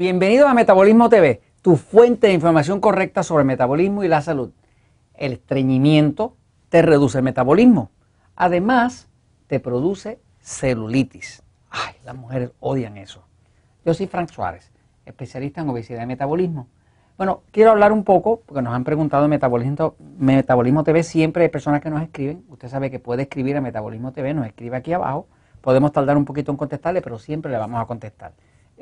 Bienvenido a Metabolismo TV, tu fuente de información correcta sobre metabolismo y la salud. El estreñimiento te reduce el metabolismo. Además, te produce celulitis. Ay, las mujeres odian eso. Yo soy Frank Suárez, especialista en obesidad y metabolismo. Bueno, quiero hablar un poco, porque nos han preguntado en Metabolismo, Metabolismo TV, siempre hay personas que nos escriben. Usted sabe que puede escribir a Metabolismo TV, nos escribe aquí abajo. Podemos tardar un poquito en contestarle, pero siempre le vamos a contestar.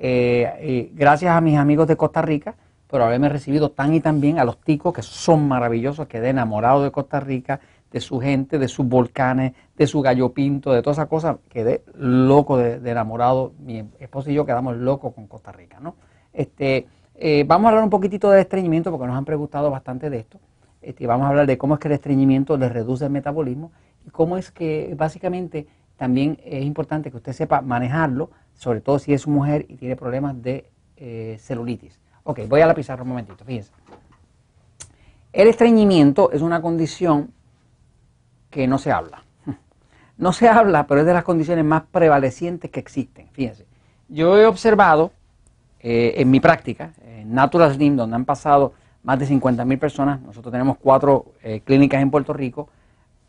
Eh, gracias a mis amigos de Costa Rica por haberme recibido tan y tan bien, a los ticos que son maravillosos, quedé enamorado de Costa Rica, de su gente, de sus volcanes, de su gallo pinto, de todas esas cosas, quedé loco de, enamorado. Mi esposo y yo quedamos locos con Costa Rica, ¿no? Este, eh, vamos a hablar un poquitito del estreñimiento porque nos han preguntado bastante de esto. Este, vamos a hablar de cómo es que el estreñimiento le reduce el metabolismo y cómo es que básicamente también es importante que usted sepa manejarlo, sobre todo si es mujer y tiene problemas de eh, celulitis. Ok, voy a la pizarra un momentito, fíjense. El estreñimiento es una condición que no se habla. No se habla, pero es de las condiciones más prevalecientes que existen. Fíjense, yo he observado eh, en mi práctica, en Natural Slim, donde han pasado más de 50 mil personas, nosotros tenemos cuatro eh, clínicas en Puerto Rico,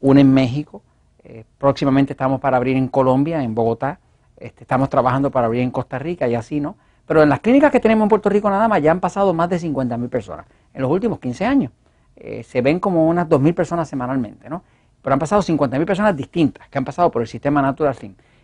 una en México, eh, próximamente estamos para abrir en Colombia, en Bogotá, este, estamos trabajando para abrir en Costa Rica y así, ¿no? Pero en las clínicas que tenemos en Puerto Rico nada más ya han pasado más de 50 mil personas en los últimos 15 años. se ven como unas 2 mil personas semanalmente, ¿no? pero han pasado 50.000 personas distintas que han pasado por el sistema Natural.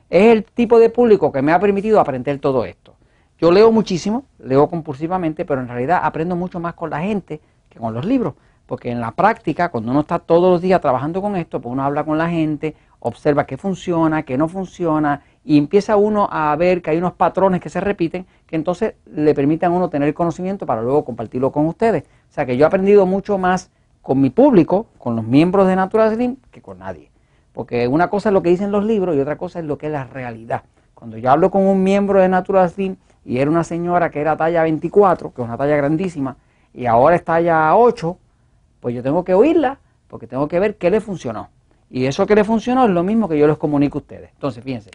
Es el tipo de público que me ha permitido aprender todo esto. Yo leo muchísimo, leo compulsivamente, pero en realidad aprendo mucho más con la gente que con los libros, porque en la práctica, cuando uno está todos los días trabajando con esto, pues uno habla con la gente, observa qué funciona, qué no funciona, y empieza uno a ver que hay unos patrones que se repiten, que entonces le permiten a uno tener conocimiento para luego compartirlo con ustedes. O sea que yo he aprendido mucho más con mi público, con los miembros de Natural Slim, que con nadie. Porque una cosa es lo que dicen los libros y otra cosa es lo que es la realidad. Cuando yo hablo con un miembro de Natural Slim y era una señora que era talla 24, que es una talla grandísima, y ahora es talla 8, pues yo tengo que oírla porque tengo que ver qué le funcionó. Y eso que le funcionó es lo mismo que yo les comunico a ustedes. Entonces, fíjense,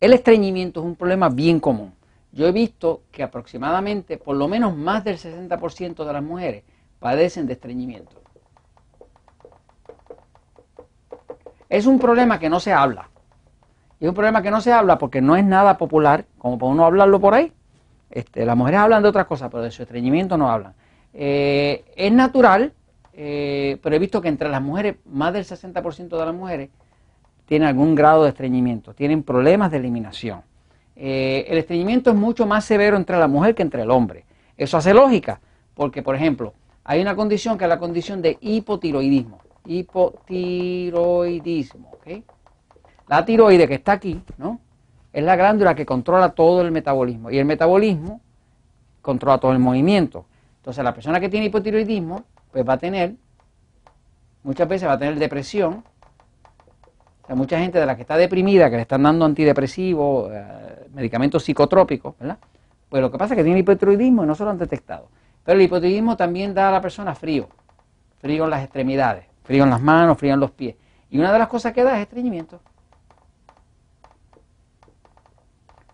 el estreñimiento es un problema bien común. Yo he visto que aproximadamente, por lo menos más del 60% de las mujeres padecen de estreñimiento. Es un problema que no se habla. Y es un problema que no se habla porque no es nada popular, como para uno hablarlo por ahí. Este, las mujeres hablan de otras cosas, pero de su estreñimiento no hablan. Eh, es natural, eh, pero he visto que entre las mujeres, más del 60% de las mujeres tienen algún grado de estreñimiento, tienen problemas de eliminación. Eh, el estreñimiento es mucho más severo entre la mujer que entre el hombre. Eso hace lógica, porque por ejemplo, hay una condición que es la condición de hipotiroidismo. Hipotiroidismo, ¿ok? La tiroide que está aquí, ¿no? Es la glándula que controla todo el metabolismo. Y el metabolismo controla todo el movimiento. Entonces, la persona que tiene hipotiroidismo, pues va a tener, muchas veces va a tener depresión. O sea, mucha gente de la que está deprimida, que le están dando antidepresivos, eh, medicamentos psicotrópicos, ¿verdad? Pues lo que pasa es que tiene hipotiroidismo y no se lo han detectado. Pero el hipotiroidismo también da a la persona frío, frío en las extremidades, frío en las manos, frío en los pies. Y una de las cosas que da es estreñimiento.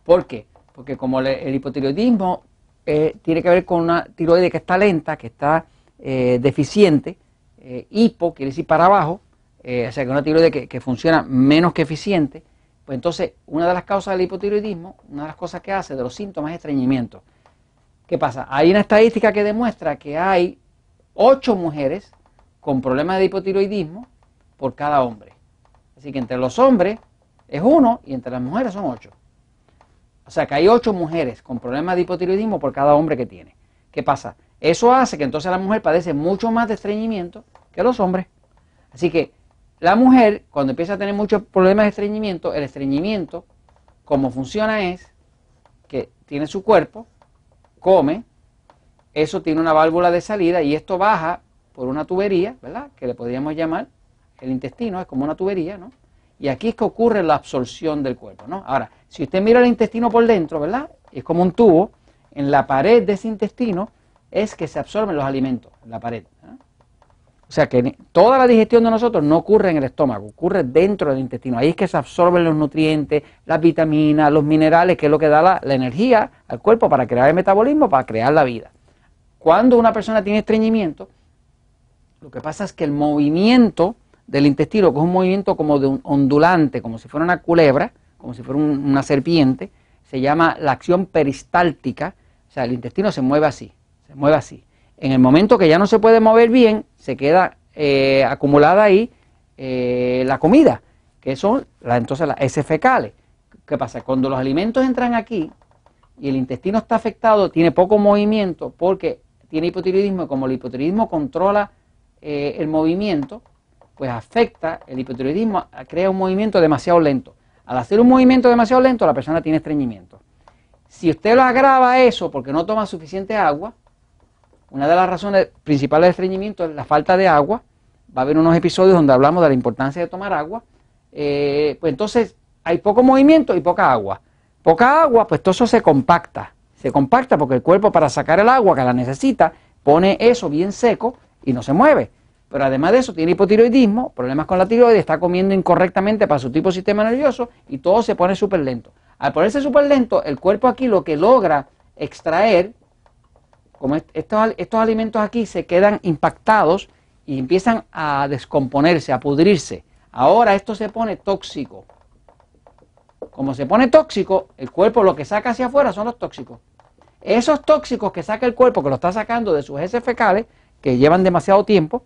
¿Por qué? Porque como el hipotiroidismo eh, tiene que ver con una tiroide que está lenta, que está eh, deficiente, eh, hipo quiere decir para abajo, o sea que una tiroide que, funciona menos que eficiente, pues entonces una de las causas del hipotiroidismo, una de las cosas que hace de los síntomas es estreñimiento. ¿Qué pasa? Hay una estadística que demuestra que hay ocho mujeres con problemas de hipotiroidismo por cada hombre. Así que entre los hombres es uno y entre las mujeres son ocho. O sea que hay ocho mujeres con problemas de hipotiroidismo por cada hombre que tiene. ¿Qué pasa? Eso hace que entonces la mujer padece mucho más de estreñimiento que los hombres. Así que la mujer, cuando empieza a tener muchos problemas de estreñimiento, el estreñimiento, como funciona es que tiene su cuerpo, come, eso tiene una válvula de salida y esto baja por una tubería, ¿verdad? Que le podríamos llamar el intestino, es como una tubería, ¿no? Y aquí es que ocurre la absorción del cuerpo, ¿no? Ahora, si usted mira el intestino por dentro, ¿verdad? Es como un tubo, en la pared de ese intestino es que se absorben los alimentos, en la pared. O sea que toda la digestión de nosotros no ocurre en el estómago, ocurre dentro del intestino. Ahí es que se absorben los nutrientes, las vitaminas, los minerales, que es lo que da la energía al cuerpo para crear el metabolismo, para crear la vida. Cuando una persona tiene estreñimiento, lo que pasa es que el movimiento del intestino, que es un movimiento como de un ondulante, como si fuera una culebra, como si fuera una serpiente, se llama la acción peristáltica, o sea, el intestino se mueve así, se mueve así. En el momento que ya no se puede mover bien, se queda eh, acumulada ahí eh, la comida, que son entonces las heces fecales. ¿Qué pasa? Cuando los alimentos entran aquí y el intestino está afectado, tiene poco movimiento porque tiene hipotiroidismo y como el hipotiroidismo controla eh, el movimiento, pues afecta, el hipotiroidismo crea un movimiento demasiado lento. Al hacer un movimiento demasiado lento, la persona tiene estreñimiento. Si usted lo agrava eso porque no toma suficiente agua, una de las razones principales del estreñimiento es la falta de agua. Va a haber unos episodios donde hablamos de la importancia de tomar agua. Eh, pues entonces hay poco movimiento y poca agua. Poca agua, pues todo eso se compacta. Se compacta porque el cuerpo para sacar el agua que la necesita pone eso bien seco y no se mueve. Pero además de eso tiene hipotiroidismo, problemas con la tiroides, está comiendo incorrectamente para su tipo de sistema nervioso y todo se pone súper lento. Al ponerse súper lento, el cuerpo aquí lo que logra extraer, como estos, estos alimentos aquí se quedan impactados y empiezan a descomponerse, a pudrirse. Ahora esto se pone tóxico. Como se pone tóxico, el cuerpo lo que saca hacia afuera son los tóxicos. Esos tóxicos que saca el cuerpo, que lo está sacando de sus heces fecales, que llevan demasiado tiempo,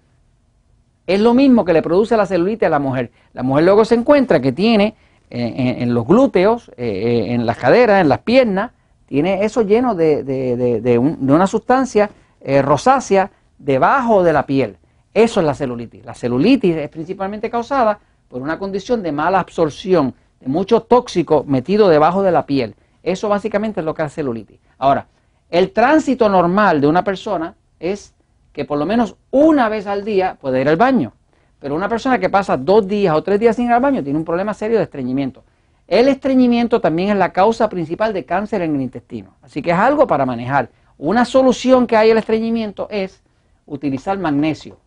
es lo mismo que le produce la celulitis a la mujer. La mujer luego se encuentra que tiene eh, en, los glúteos, eh, eh, en las caderas, en las piernas, tiene eso lleno de, una sustancia rosácea debajo de la piel. Eso es la celulitis. La celulitis es principalmente causada por una condición de mala absorción, de mucho tóxico metido debajo de la piel. Eso básicamente es lo que es celulitis. Ahora, el tránsito normal de una persona es que por lo menos una vez al día puede ir al baño. Pero una persona que pasa dos días o tres días sin ir al baño tiene un problema serio de estreñimiento. El estreñimiento también es la causa principal de cáncer en el intestino. Así que es algo para manejar. Una solución que hay al estreñimiento es utilizar magnesio.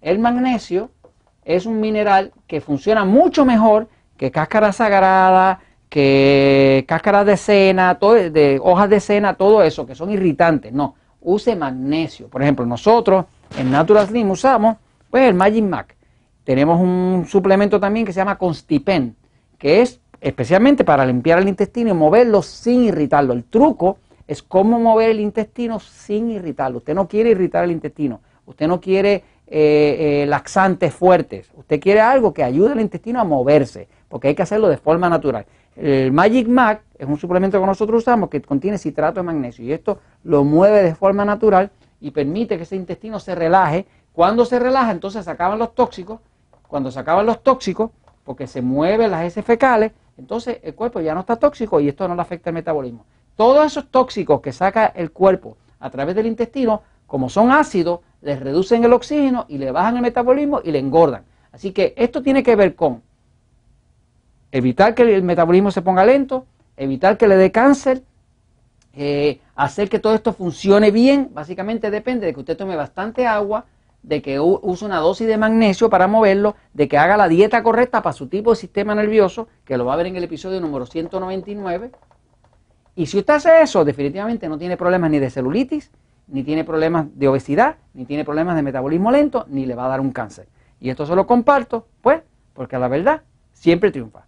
El magnesio es un mineral que funciona mucho mejor que cáscara sagrada, que cáscaras de cena, de hojas de cena, todo eso, que son irritantes. No, use magnesio. Por ejemplo, nosotros en Natural Slim usamos pues, el Magic Mac. Tenemos un suplemento también que se llama Constipen, que es especialmente para limpiar el intestino y moverlo sin irritarlo. El truco es cómo mover el intestino sin irritarlo. Usted no quiere irritar el intestino, usted no quiere eh, eh, laxantes fuertes, usted quiere algo que ayude al intestino a moverse, porque hay que hacerlo de forma natural. El Magic Mac es un suplemento que nosotros usamos que contiene citrato de magnesio y esto lo mueve de forma natural y permite que ese intestino se relaje. Cuando se relaja, entonces se acaban los tóxicos. Cuando se acaban los tóxicos, porque se mueven las heces fecales, entonces el cuerpo ya no está tóxico y esto no le afecta el metabolismo. Todos esos tóxicos que saca el cuerpo a través del intestino, como son ácidos, les reducen el oxígeno y le bajan el metabolismo y le engordan. Así que esto tiene que ver con evitar que el metabolismo se ponga lento, evitar que le dé cáncer, eh, hacer que todo esto funcione bien, básicamente depende de que usted tome bastante agua, de que use una dosis de magnesio para moverlo, de que haga la dieta correcta para su tipo de sistema nervioso, que lo va a ver en el episodio número 199. Y si usted hace eso, definitivamente no tiene problemas ni de celulitis, ni tiene problemas de obesidad, ni tiene problemas de metabolismo lento, ni le va a dar un cáncer. Y esto se lo comparto, pues, porque la verdad siempre triunfa.